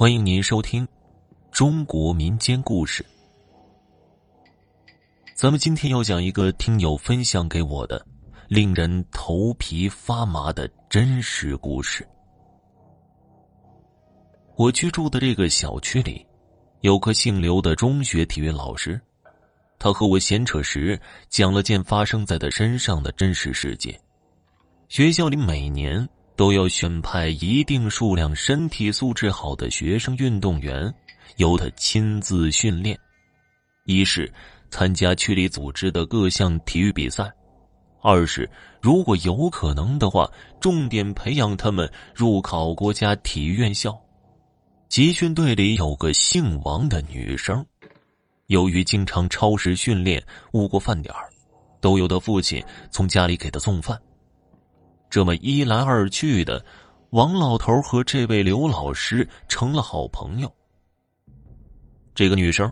欢迎您收听中国民间故事。咱们今天要讲一个听友分享给我的令人头皮发麻的真实故事。我居住的这个小区里，有个姓刘的中学体育老师，他和我闲扯时讲了件发生在他身上的真实事件。学校里每年。都要选派一定数量身体素质好的学生运动员，由他亲自训练。一是参加区里组织的各项体育比赛，二是如果有可能的话，重点培养他们入考国家体育院校。集训队里有个姓王的女生，由于经常超时训练误过饭点都由他父亲从家里给她送饭。这么一来二去的，王老头和这位刘老师成了好朋友。这个女生，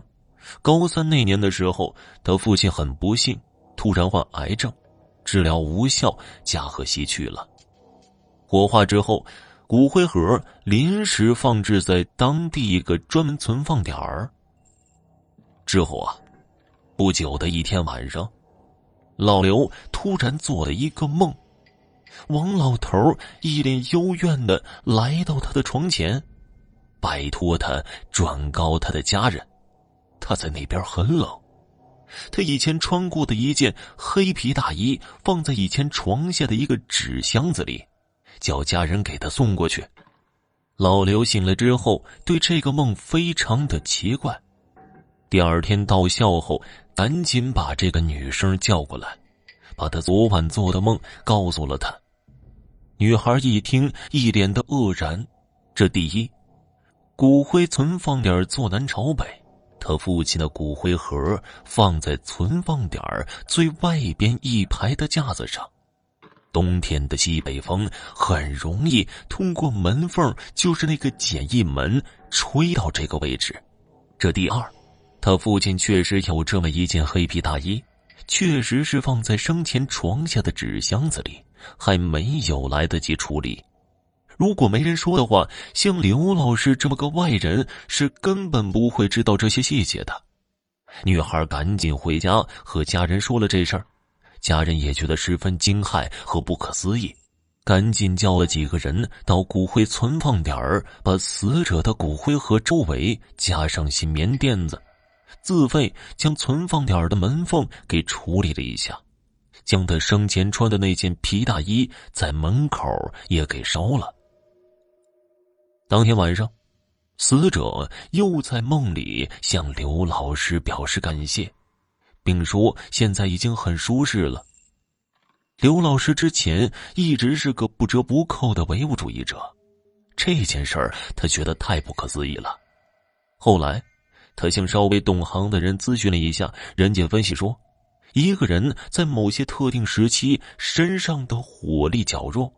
高三那年的时候，她父亲很不幸，突然患癌症，治疗无效，驾鹤西去了。火化之后，骨灰盒临时放置在当地一个专门存放点儿。之后啊，不久的一天晚上，老刘突然做了一个梦。王老头一脸幽怨的来到他的床前，拜托他转告他的家人，他在那边很冷。他以前穿过的一件黑皮大衣放在以前床下的一个纸箱子里，叫家人给他送过去。老刘醒了之后，对这个梦非常的奇怪。第二天到校后，赶紧把这个女生叫过来，把他昨晚做的梦告诉了他。女孩一听，一脸的愕然。这第一，骨灰存放点坐南朝北，他父亲的骨灰盒放在存放点最外边一排的架子上。冬天的西北风很容易通过门缝，就是那个简易门，吹到这个位置。这第二，他父亲确实有这么一件黑皮大衣，确实是放在生前床下的纸箱子里。还没有来得及处理，如果没人说的话，像刘老师这么个外人是根本不会知道这些细节的。女孩赶紧回家和家人说了这事儿，家人也觉得十分惊骇和不可思议，赶紧叫了几个人到骨灰存放点儿，把死者的骨灰盒周围加上些棉垫子，自费将存放点的门缝给处理了一下。将他生前穿的那件皮大衣在门口也给烧了。当天晚上，死者又在梦里向刘老师表示感谢，并说现在已经很舒适了。刘老师之前一直是个不折不扣的唯物主义者，这件事儿他觉得太不可思议了。后来，他向稍微懂行的人咨询了一下，人家分析说。一个人在某些特定时期身上的火力较弱，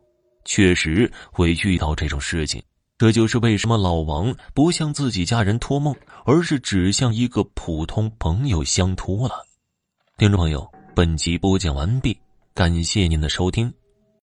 确实会遇到这种事情。这就是为什么老王不向自己家人托梦，而是只向一个普通朋友相托了。听众朋友，本集播讲完毕，感谢您的收听。